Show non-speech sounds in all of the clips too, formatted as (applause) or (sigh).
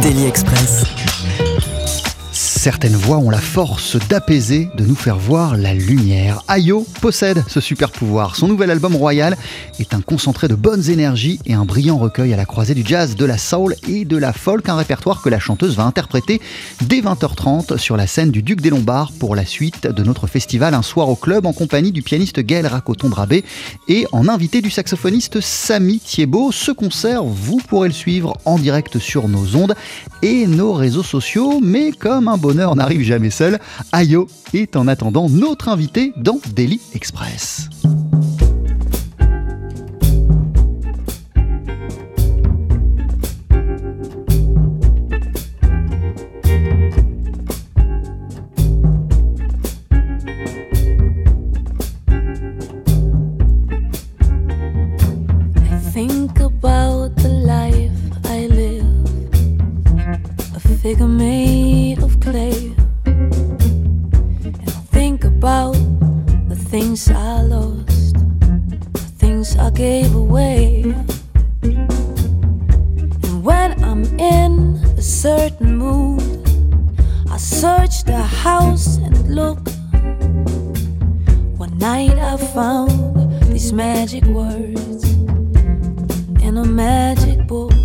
Daily Express. Certaines voix ont la force d'apaiser, de nous faire voir la lumière. Ayo possède ce super pouvoir. Son nouvel album Royal est un concentré de bonnes énergies et un brillant recueil à la croisée du jazz, de la soul et de la folk, un répertoire que la chanteuse va interpréter dès 20h30 sur la scène du Duc des Lombards pour la suite de notre festival Un soir au club en compagnie du pianiste Gaël Racoton-Drabé et en invité du saxophoniste Samy Thiebaud. Ce concert, vous pourrez le suivre en direct sur nos ondes et nos réseaux sociaux, mais comme un bonheur n'arrive jamais seul, Ayo est en attendant notre invité dans Daily Express. The house and look. One night I found these magic words in a magic book.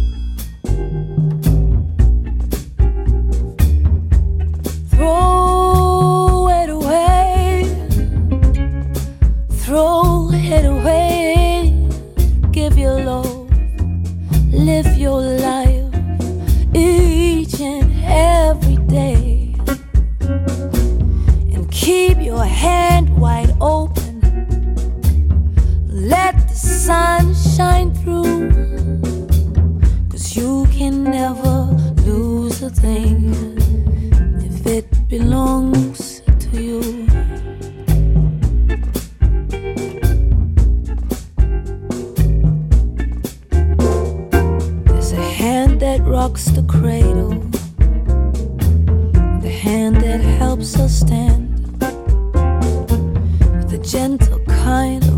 That rocks the cradle, the hand that helps us stand. A gentle kind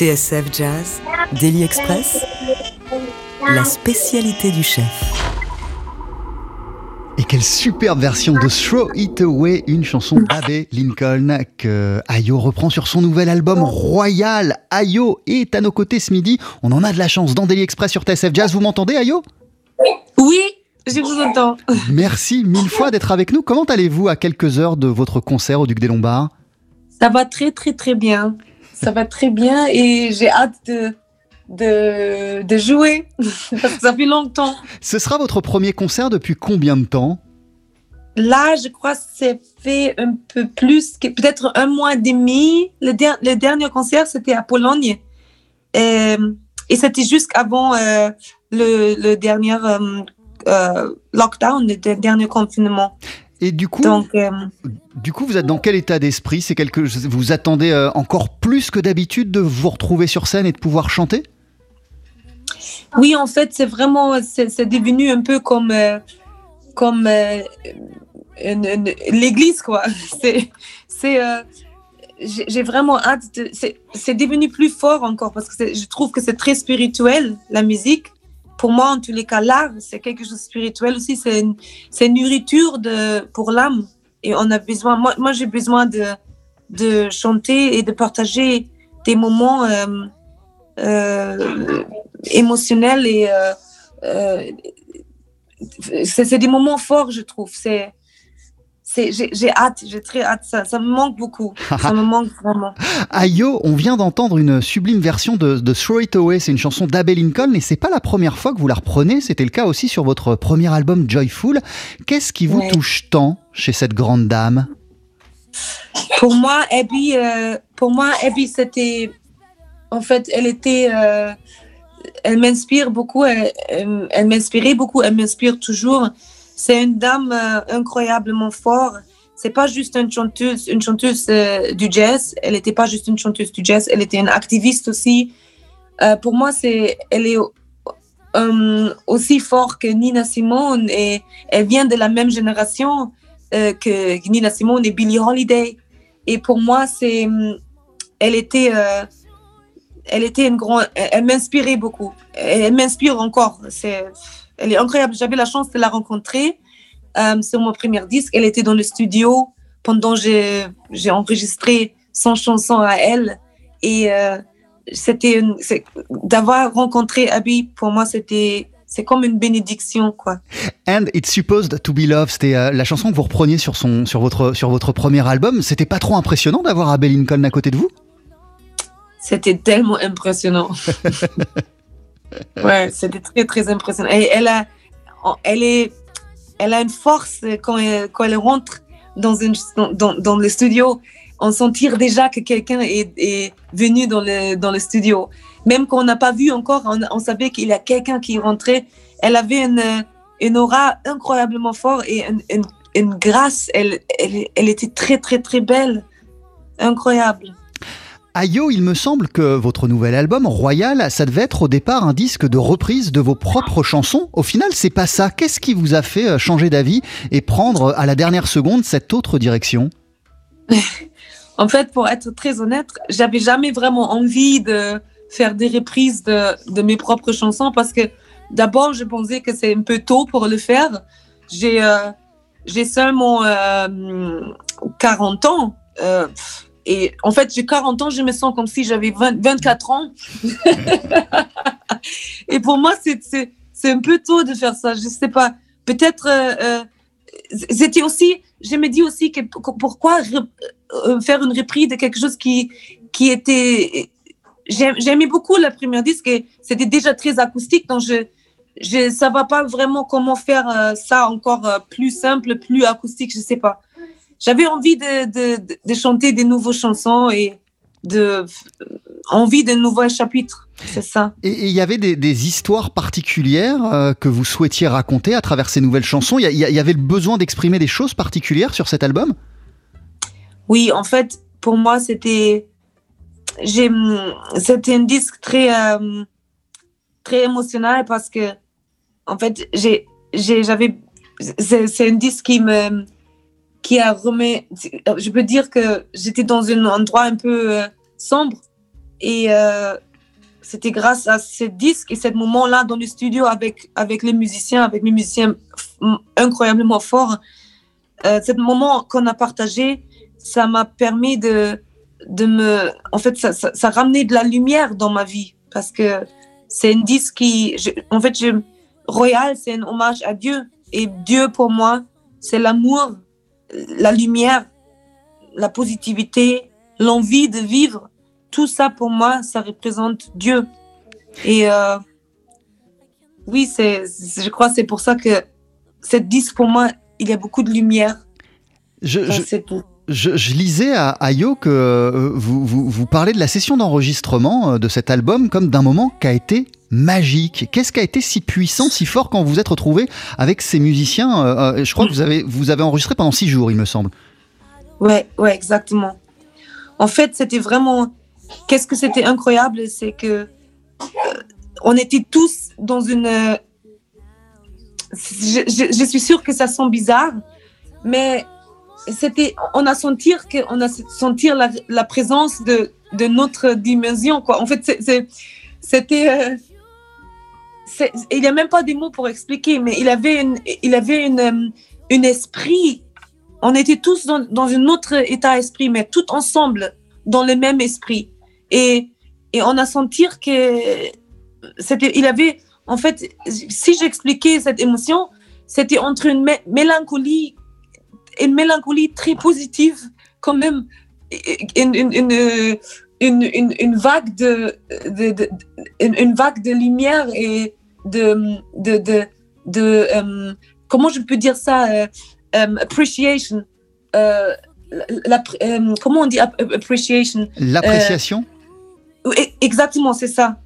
TSF Jazz, Daily Express, la spécialité du chef. Et quelle superbe version de Throw It Away, une chanson d'Abbé Lincoln que Ayo reprend sur son nouvel album Royal. Ayo est à nos côtés ce midi. On en a de la chance dans Daily Express sur TSF Jazz. Vous m'entendez, Ayo? Oui, je vous entends. Merci mille fois d'être avec nous. Comment allez-vous à quelques heures de votre concert au Duc des Lombards? Ça va très très très bien. Ça va très bien et j'ai hâte de, de, de jouer parce (laughs) que ça fait longtemps. Ce sera votre premier concert depuis combien de temps? Là, je crois que c'est fait un peu plus, que peut-être un mois et demi. Le, der- le dernier concert, c'était à Pologne. Et, et c'était juste avant euh, le, le dernier euh, euh, lockdown, le de- dernier confinement. Et du coup, Donc, euh, du coup, vous êtes dans quel état d'esprit? C'est quelque, vous attendez euh, encore plus que d'habitude de vous retrouver sur scène et de pouvoir chanter? Oui, en fait, c'est vraiment, c'est devenu un peu comme, euh, comme euh, l'église, quoi. (laughs) C'est, c'est, j'ai vraiment hâte. de- C'est devenu plus fort encore parce que je trouve que c'est très spirituel la musique. Pour moi, en tous les cas, l'art, c'est quelque chose de spirituel aussi. C'est une, nourriture de, pour l'âme. Et on a besoin. Moi, j'ai besoin de, de chanter et de partager des moments. euh, euh, émotionnel et euh, c'est des moments forts, je trouve. J'ai hâte, j'ai très hâte. Ça, ça me manque beaucoup. (laughs) ça me manque vraiment. Ayo, on vient d'entendre une sublime version de, de Throw It Away. C'est une chanson d'Abbé Lincoln et c'est pas la première fois que vous la reprenez. C'était le cas aussi sur votre premier album Joyful. Qu'est-ce qui vous Ouais. touche tant chez cette grande dame? Pour moi, Abby, euh, pour moi, Abby, c'était, en fait, elle était, euh, elle m'inspire beaucoup. Elle m'inspirait beaucoup. Elle m'inspire toujours. C'est une dame euh, incroyablement forte. C'est pas juste une chanteuse, une chanteuse euh, du jazz. Elle n'était pas juste une chanteuse du jazz. Elle était une activiste aussi. Euh, pour moi, c'est, elle est aussi forte que Nina Simone et elle vient de la même génération que Nina Simone et Billie Holiday. Et pour moi, c'est, elle était, elle était une grande, elle, m'inspirait beaucoup. Elle m'inspire encore. C'est, elle est incroyable. J'avais la chance de la rencontrer euh, sur mon premier disque. Elle était dans le studio pendant que j'ai, enregistré son chanson à elle. Et euh, c'était d'avoir rencontré Abby, pour moi, c'était, c'est comme une bénédiction, quoi. And It's Supposed to Be Love, c'était euh, la chanson que vous repreniez sur, son, sur, votre, sur votre premier album. C'était pas trop impressionnant d'avoir Abbé Lincoln à côté de vous? C'était tellement impressionnant. (laughs) ouais, c'était très, très impressionnant. Elle a, elle est, elle a une force quand elle, quand elle rentre dans, une, dans, dans le studio. On sentit déjà que quelqu'un est, est venu dans le, dans le studio. Même qu'on n'a pas vu encore, on, on savait qu'il y a quelqu'un qui rentrait. Elle avait une, une aura incroyablement forte et une, une, une grâce. Elle, elle, elle était très, très, très belle. Incroyable. Ayo, il me semble que votre nouvel album, Royal, ça devait être au départ un disque de reprise de vos propres chansons. Au final, c'est pas ça. Qu'est-ce qui vous a fait euh, changer d'avis et prendre à la dernière seconde cette autre direction? (laughs) En fait, pour être très honnête, j'avais jamais vraiment envie de faire des reprises de, mes propres chansons parce que d'abord, je pensais que c'est un peu tôt pour le faire. J'ai euh, seulement euh, 40 ans. Euh, et en fait, j'ai 40 ans, je me sens comme si j'avais 20 24 ans. (laughs) et pour moi, c'est un peu tôt de faire ça. Je sais pas. Peut-être. euh, euh, c'était aussi. Je me dis aussi que pourquoi euh, faire une reprise de quelque chose qui, qui était. J'aim- J'aimais beaucoup le premier disque et c'était déjà très acoustique, donc je je savais pas vraiment comment faire ça encore plus simple, plus acoustique, je sais pas. J'avais envie de, de, chanter des nouvelles chansons et de envie de nouveaux chapitres, c'est ça. Et il y avait des, des histoires particulières euh, que vous souhaitiez raconter à travers ces nouvelles chansons? Il y, avait le besoin d'exprimer des choses particulières sur cet album? Oui, en fait, pour moi, c'était j'ai c'était un disque très euh, très émotionnel parce que en fait, j'ai j'avais c'est un disque qui me qui a remis je peux dire que j'étais dans un endroit un peu euh, sombre et euh, c'était grâce à ce disque et ce moment-là dans le studio avec avec les musiciens, avec mes musiciens incroyablement forts. Euh, ce moment qu'on a partagé, ça m'a permis de, de me. En fait, ça, ça, ça ramenait de la lumière dans ma vie parce que c'est un disque qui. je- en fait, je, Royal, c'est un hommage à Dieu. Et Dieu, pour moi, c'est l'amour, la lumière, la positivité, l'envie de vivre. Tout ça, pour moi, ça représente Dieu. Et euh, oui, c'est, je crois que c'est pour ça que cette disque, pour moi, il y a beaucoup de lumière. je, Ça, je- c'est tout. je- je lisais à, à Yo que euh, vous, vous, vous parlez de la session d'enregistrement euh, de cet album comme d'un moment qui a été magique. Qu'est-ce qui a été si puissant, si fort quand vous êtes retrouvé avec ces musiciens Euh, euh, Je crois que vous avez, vous avez enregistré pendant six jours, il me semble. Ouais, ouais, exactement. En fait, c'était vraiment. Qu'est-ce que c'était incroyable, c'est que euh, on était tous dans une. Je, suis sûre que ça sent bizarre, mais c'était. On a senti que, on a senti la, la présence de, de notre dimension, quoi. En fait, c'était. Il n'y a même pas des mots pour expliquer, mais il avait une, il avait une, euh, un esprit on était tous dans, dans un autre état d'esprit, mais tout ensemble dans le même esprit. Et, et on a senti que c'était, il avait, en fait, si j'expliquais cette émotion, c'était entre une mé- mélancolie, une mélancolie très positive, quand même, une, une, une, une, une- une vague de, une, une vague de lumière et de, de, de, de, euh, comment je peux dire ça, euh, um, appreciation. Euh, la, comment on dit ap- appreciation L'appréciation? Exactement, c'est ça.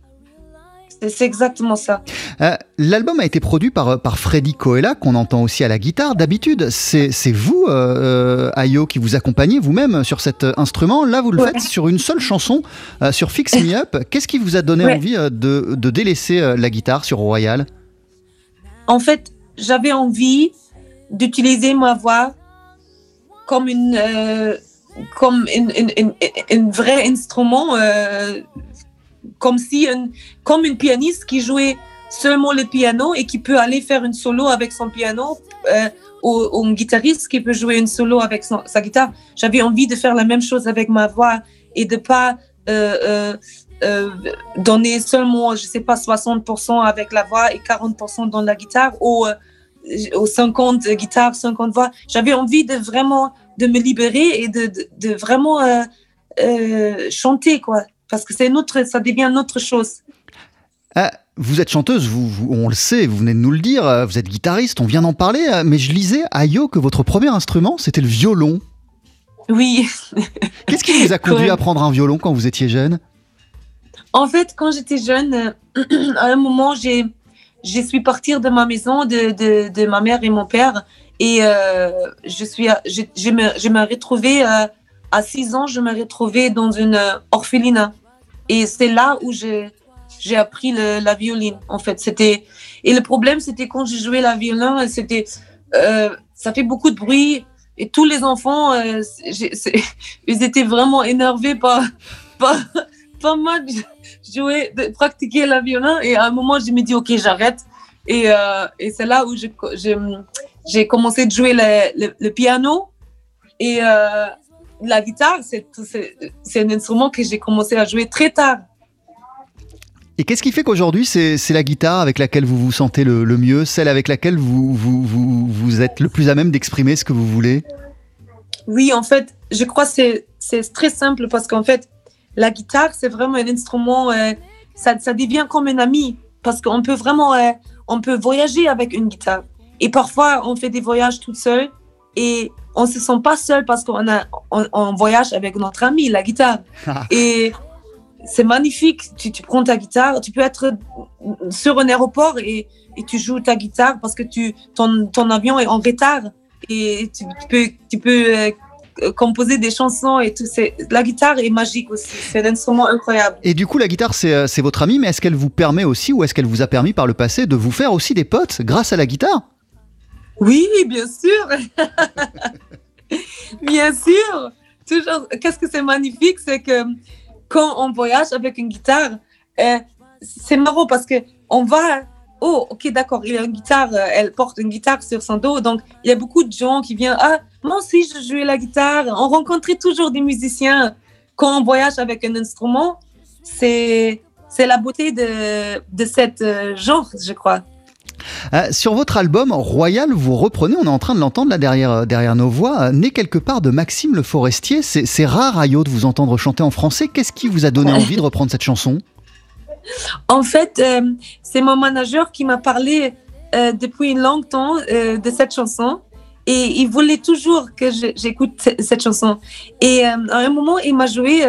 C'est exactement ça. Euh, L'album a été produit par, par Freddy Coella, qu'on entend aussi à la guitare. D'habitude, c'est vous, euh, euh, Ayo, qui vous accompagnez vous-même sur cet instrument. Là, vous le Ouais. faites sur une seule chanson, euh, sur Fix Me Up. (laughs) Qu'est-ce qui vous a donné Ouais. envie euh, de, de délaisser euh, la guitare sur Royal? En fait, j'avais envie d'utiliser ma voix comme une euh, comme une vrai instrument, euh, comme si une, comme une pianiste qui jouait seulement le piano et qui peut aller faire une solo avec son piano, euh, ou, ou un guitariste qui peut jouer une solo avec sa guitare. J'avais envie de faire la même chose avec ma voix et de pas euh, euh, donner seulement, je sais pas, 60% avec la voix et 40% dans la guitare ou euh, aux 50 guitares, 50 voix. J'avais envie de vraiment de me libérer et de, de, vraiment chanter, quoi. Parce que c'est notre, ça devient notre chose. Ah, Vous êtes chanteuse, vous, vous- on le sait, vous venez de nous le dire, euh, vous êtes guitariste, on vient d'en parler, euh, mais je lisais, Ayo, que votre premier instrument, c'était le violon. Oui. (laughs) Qu'est-ce qui vous a conduit Ouais. à prendre un violon quand vous étiez jeune? En fait, quand j'étais jeune, euh, (clears throat) à un moment, j'ai, je suis partie de ma maison, de, de, de ma mère et mon père, et euh, je suis, à- je, je me, je me retrouvée euh, à 6 ans, je me retrouvais dans une euh, orphelinat, et c'est là où j'ai appris la violine. En fait, c'était et le problème, c'était quand je jouais la violon, c'était, euh, ça fait beaucoup de bruit. Et tous les enfants, euh, j'ai- (laughs) ils étaient vraiment énervés par, (laughs) par, par moi de jouer, de pratiquer la violon. Et à un moment, je me dis, OK, j'arrête. Et, et c'est là où j'ai commencé de jouer le, le- piano. Et la guitare, c'est un instrument que j'ai commencé à jouer très tard. Et qu'est-ce qui fait qu'aujourd'hui, c'est la guitare avec laquelle vous vous sentez le, le mieux, celle avec laquelle vous, vous, vous, vous êtes le plus à même d'exprimer ce que vous voulez? Oui, en fait, je crois que c'est- très simple parce qu'en fait, la guitare, c'est vraiment un instrument, euh, ça, ça devient comme un ami parce qu'on peut vraiment, euh, on peut voyager avec une guitare. Et parfois, on fait des voyages toute seule et on se sent pas seul parce qu'on a, on, on voyage avec notre ami, la guitare. (laughs) et c'est magnifique. Tu, tu prends ta guitare, tu peux être sur un aéroport et, et tu joues ta guitare parce que tu, ton, ton avion est en retard et tu, tu peux, tu peux euh, composer des chansons et tout. C'est- La guitare est magique aussi. C'est un instrument incroyable. Et du coup, la guitare, c'est euh, c'est votre amie, mais est-ce qu'elle vous permet aussi, ou est-ce qu'elle vous a permis par le passé de vous faire aussi des potes grâce à la guitare? Oui, bien sûr. (laughs) bien sûr. Toujours. Qu'est-ce que c'est magnifique, c'est que quand on voyage avec une guitare, euh, c'est marrant parce que on va. Oh, ok, d'accord. Il y a une guitare. euh, Elle porte une guitare sur son dos, donc il y a beaucoup de gens qui viennent. Ah, moi aussi, je jouais la guitare. On rencontrait toujours des musiciens quand on voyage avec un instrument. C'est c'est la beauté de de cette euh, genre, je crois. Euh, Sur votre album Royal, vous reprenez, on est en train de l'entendre là derrière, euh, derrière nos voix, euh, né quelque part de Maxime Le Forestier. C'est rare, Ayo, de vous entendre chanter en français. Qu'est-ce qui vous a donné envie de reprendre cette chanson? En fait, euh, c'est mon manager qui m'a parlé euh, depuis longtemps de cette chanson. Et il voulait toujours que j'écoute ce- cette chanson. Et à un moment, il m'a joué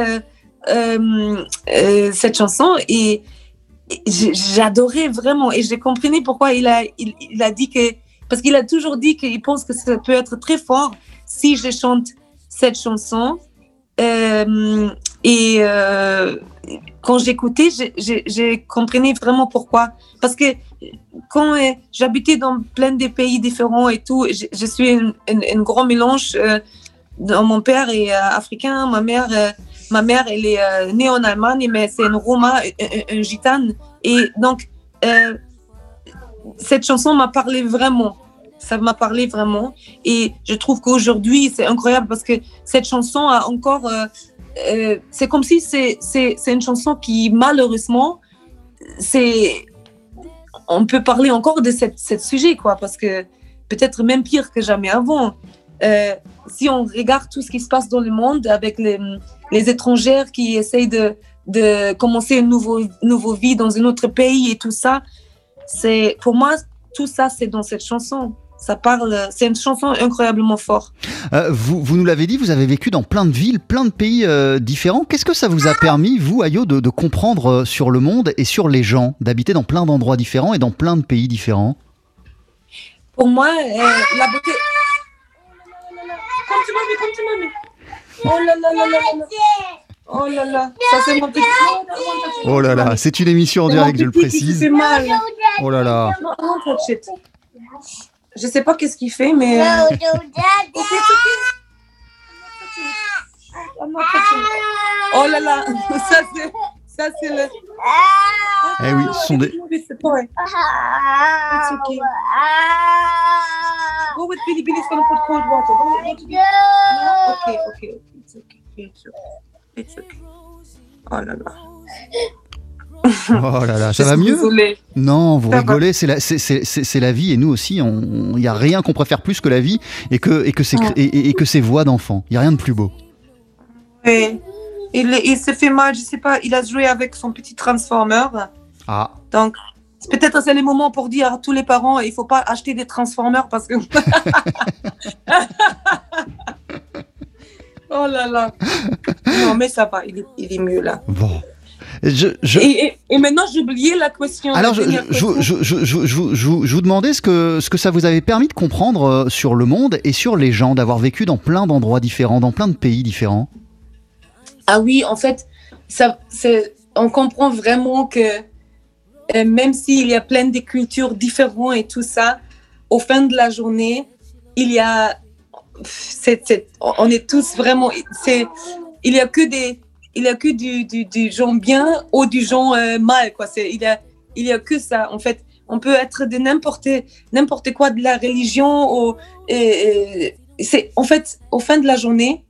cette chanson et j'adorais vraiment. Et j'ai compris pourquoi il a, il, a dit que. Parce qu'il a toujours dit qu'il pense que ça peut être très fort si je chante cette chanson. Euh, et euh, quand j'écoutais, j'ai- compris vraiment pourquoi. Parce que quand euh, j'habitais dans plein de pays différents et tout, je, suis un, grand mélange. dans- mon père est africain, ma mère, ma mère elle est euh, née en Allemagne, mais c'est une Roma, un, un- un gitane. Et donc, euh, cette chanson m'a parlé vraiment. Ça m'a parlé vraiment. Et je trouve qu'aujourd'hui, c'est incroyable parce que cette chanson a encore. euh, euh, c'est comme si c'est c'est- une chanson qui, malheureusement, c'est. On peut parler encore de cette sujet, quoi, parce que peut-être même pire que jamais avant. Euh, si on regarde tout ce qui se passe dans le monde avec les, les étrangères qui essayent de, de commencer une nouveau, nouveau vie dans un autre pays et tout ça, c'est pour moi, tout ça, c'est dans cette chanson. Ça parle, c'est une chanson incroyablement forte. Euh, vous, vous nous l'avez dit, vous avez vécu dans plein de villes, plein de pays euh, différents. Qu'est-ce que ça vous a permis, vous, Ayo, de, de comprendre sur le monde et sur les gens, d'habiter dans plein d'endroits différents et dans plein de pays différents? Pour moi, euh, la beauté. Come to mommy, come to mommy. Oh là là là là là là. Oh là là, ça c'est mon petit. Oh là là, c'est une émission en C'est direct, je le précise. fait mal. Oh là là. Je sais pas qu'est-ce qu'il fait, mais. euh, (laughs) it. Oh là là, (laughs) ça c'est, ça c'est le. Eh oui, ce sont des... It's a toy. It's okay. Go with Billy. Billy's gonna put cold water. Go, to Billy. No? Okay, okay, okay. It's okay. It's okay. It's okay. Oh là là. Oh là là, ça va mieux. Non, vous Ça rigolez, c'est la, c'est- c'est- la vie et nous aussi, il n'y a rien qu'on préfère plus que la vie et que, et que, ces, Ouais. et, et- et que ces voix d'enfants. Il n'y a rien de plus beau. Oui. Il, il se fait mal, je sais pas. Il a joué avec son petit transformer. Ah, Donc, peut-être c'est le moment pour dire à tous les parents, il faut pas acheter des transformers parce que. (laughs) oh là là. Non, mais ça va, il est, il est mieux là. bon. Je, je- Et, et- et maintenant, j'ai oublié la question. Alors, je- je vous demandais ce que, ce que ça vous avait permis de comprendre euh, sur le monde et sur les gens, d'avoir vécu dans plein d'endroits différents, dans plein de pays différents. Ah oui, en fait, ça, on comprend vraiment que euh, même s'il y a plein de cultures différentes et tout ça, au fin de la journée, il y a, c'est- c'est- on est tous vraiment, c'est, il y a que des, il y a que du, du, du genre bien ou du genre euh, mal, quoi. C'est, il y a, il y a que ça. En fait, on peut être de n'importe n'importe quoi de la religion. Ou, et, et c'est en fait au fin de la journée,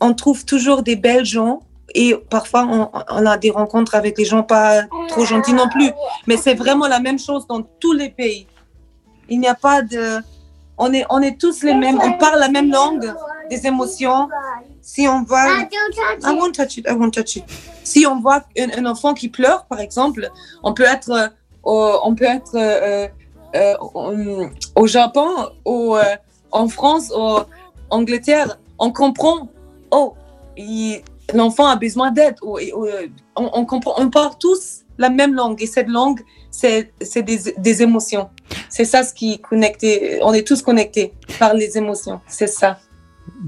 on trouve toujours des belles gens et parfois on, on, a des rencontres avec des gens pas trop gentils non plus. Mais c'est vraiment la même chose dans tous les pays. Il n'y a pas de, on est, on est tous les mêmes, on parle la même langue des émotions. Si on voit, I won't touch it, I won't touch it. Si on voit un, un enfant qui pleure, par exemple, on peut être, euh, on peut être euh, euh, au Japon, ou en France, en Angleterre, on comprend. Oh, l'enfant a besoin d'aide. On, on, comprend, on parle tous la même langue et cette langue, c'est des, des, émotions. C'est ça ce qui est connecté. On est tous connectés par les émotions. C'est ça.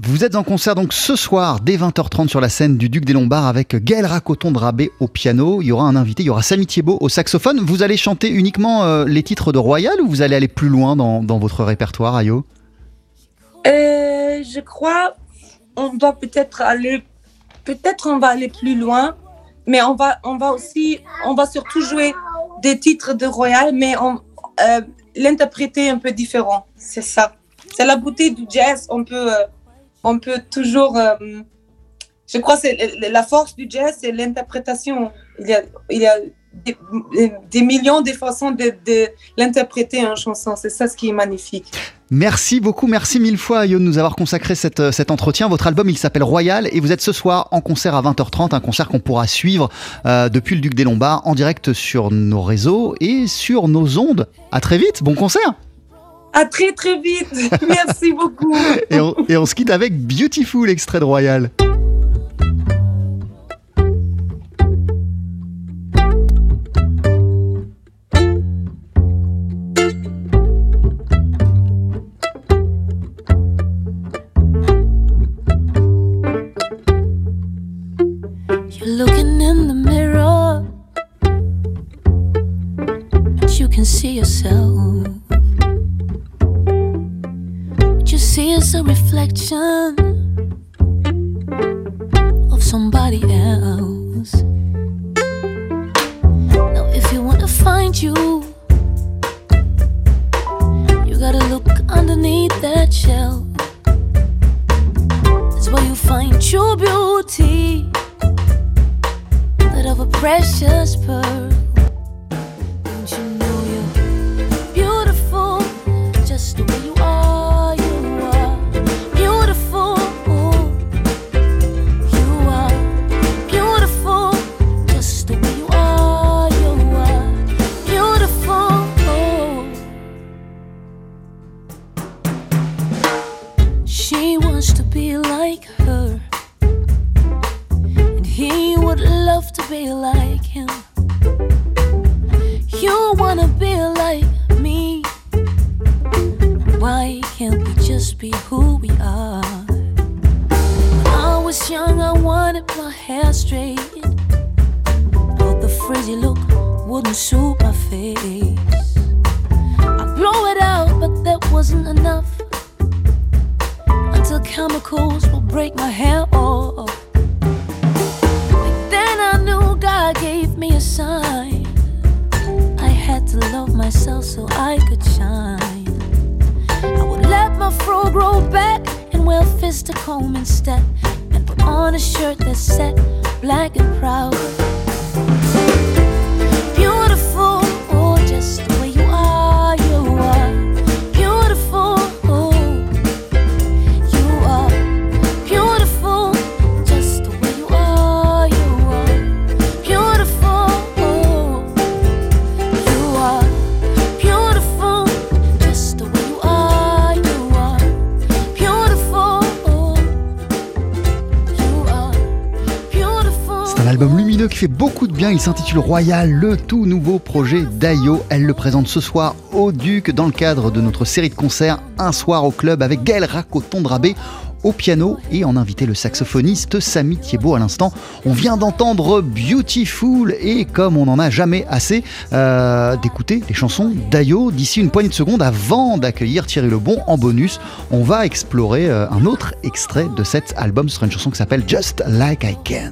Vous êtes en concert donc ce soir dès 20h30 sur la scène du Duc des Lombards avec Gaël Racoton Drabé au piano. Il y aura un invité, il y aura Samy Thiebaud au saxophone. Vous allez chanter uniquement euh, les titres de Royal ou vous allez aller plus loin dans, dans votre répertoire, Ayo? Euh, Je crois on doit peut-être aller, peut-être on va aller plus loin, mais on va, on va aussi, on va surtout jouer des titres de Royal, mais on euh, l'interpréter un peu différent. C'est ça. C'est la beauté du jazz. On peut, euh, on peut toujours. Euh, je crois que c'est la force du jazz, c'est l'interprétation. Il y a, il y a des, millions de façons de, de l'interpréter en chanson. C'est ça ce qui est magnifique. Merci beaucoup, merci mille fois Ayo de nous avoir consacré cette, euh, cet entretien. Votre album il s'appelle Royal et vous êtes ce soir en concert à 20h30, un concert qu'on pourra suivre euh, depuis le Duc des Lombards en direct sur nos réseaux et sur nos ondes. À très vite, bon concert À très très vite, (laughs) merci beaucoup et, on, et on se quitte avec Beautiful, extrait de Royal. who we are. When I was young, I wanted my hair straight, but the frizzy look wouldn't suit my face. I blow it out, but that wasn't enough. Until chemicals will break my hair off. But then I knew God gave me a sign. I had to love myself so I could shine let my fro grow back and wear fist a comb instead. And put on a shirt that's set black and proud. Fait beaucoup de bien. Il s'intitule Royal, le tout nouveau projet d'Ayo. Elle le présente ce soir au Duc dans le cadre de notre série de concerts Un soir au club avec Gaël Racoton-Drabé au piano et en invité le saxophoniste Samy Thiebaud à l'instant. On vient d'entendre Beautiful et comme on n'en a jamais assez euh, d'écouter les chansons d'Ayo, d'ici une poignée de secondes avant d'accueillir Thierry Lebon en bonus, on va explorer euh, un autre extrait de cet album. Sera une chanson qui s'appelle Just Like I Can.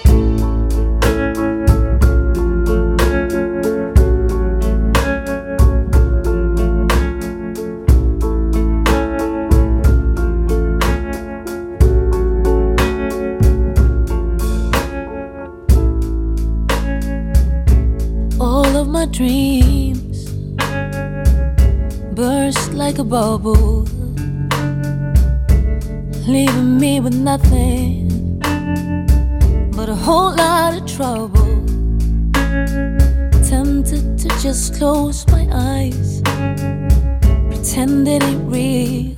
Bubble, leaving me with nothing but a whole lot of trouble. Tempted to just close my eyes, pretend it ain't real,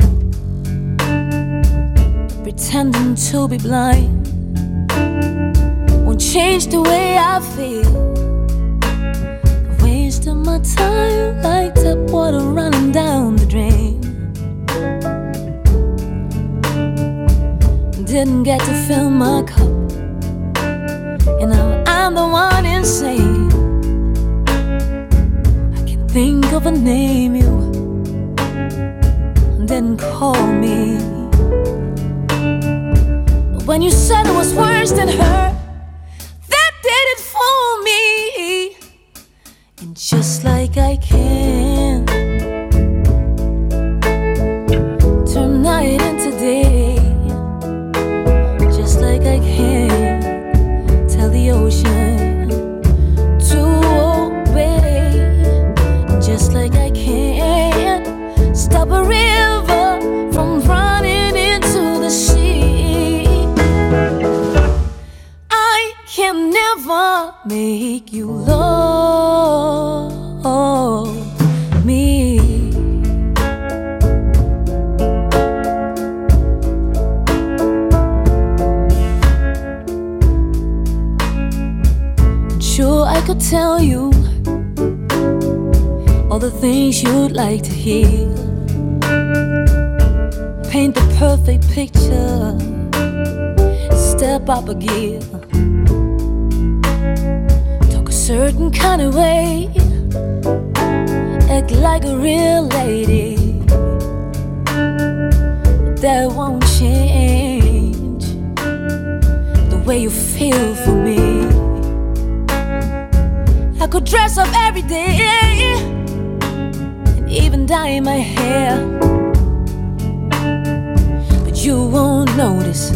pretending to be blind won't change the way I feel wasting my time like tap water running down the drain. Didn't get to fill my cup, and now I'm the one insane. I can think of a name you didn't call me. But when you said it was worse than her, things you'd like to hear. Paint the perfect picture, step up a gear talk a certain kind of way, act like a real lady. That won't change the way you feel for me. I could dress up every day even dye my hair, but you won't notice.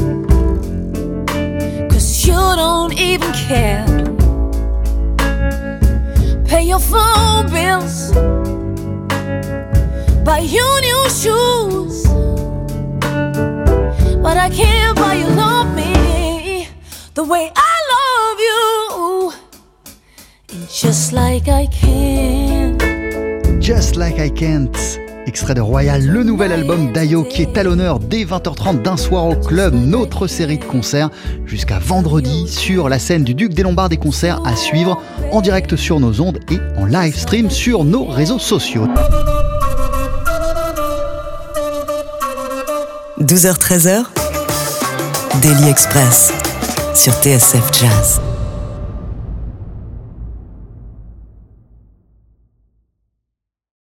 Cause you don't even care pay your phone bills, buy you new shoes. But I can't buy you love me the way I love you. And just like I can. Just Like I Can't. Extrait de Royal, le nouvel album d'Ayo qui est à l'honneur dès 20h30 d'un soir au club, notre série de concerts jusqu'à vendredi sur la scène du Duc des Lombards des concerts à suivre en direct sur nos ondes et en live stream sur nos réseaux sociaux. 12h-13h, Daily Express sur TSF Jazz.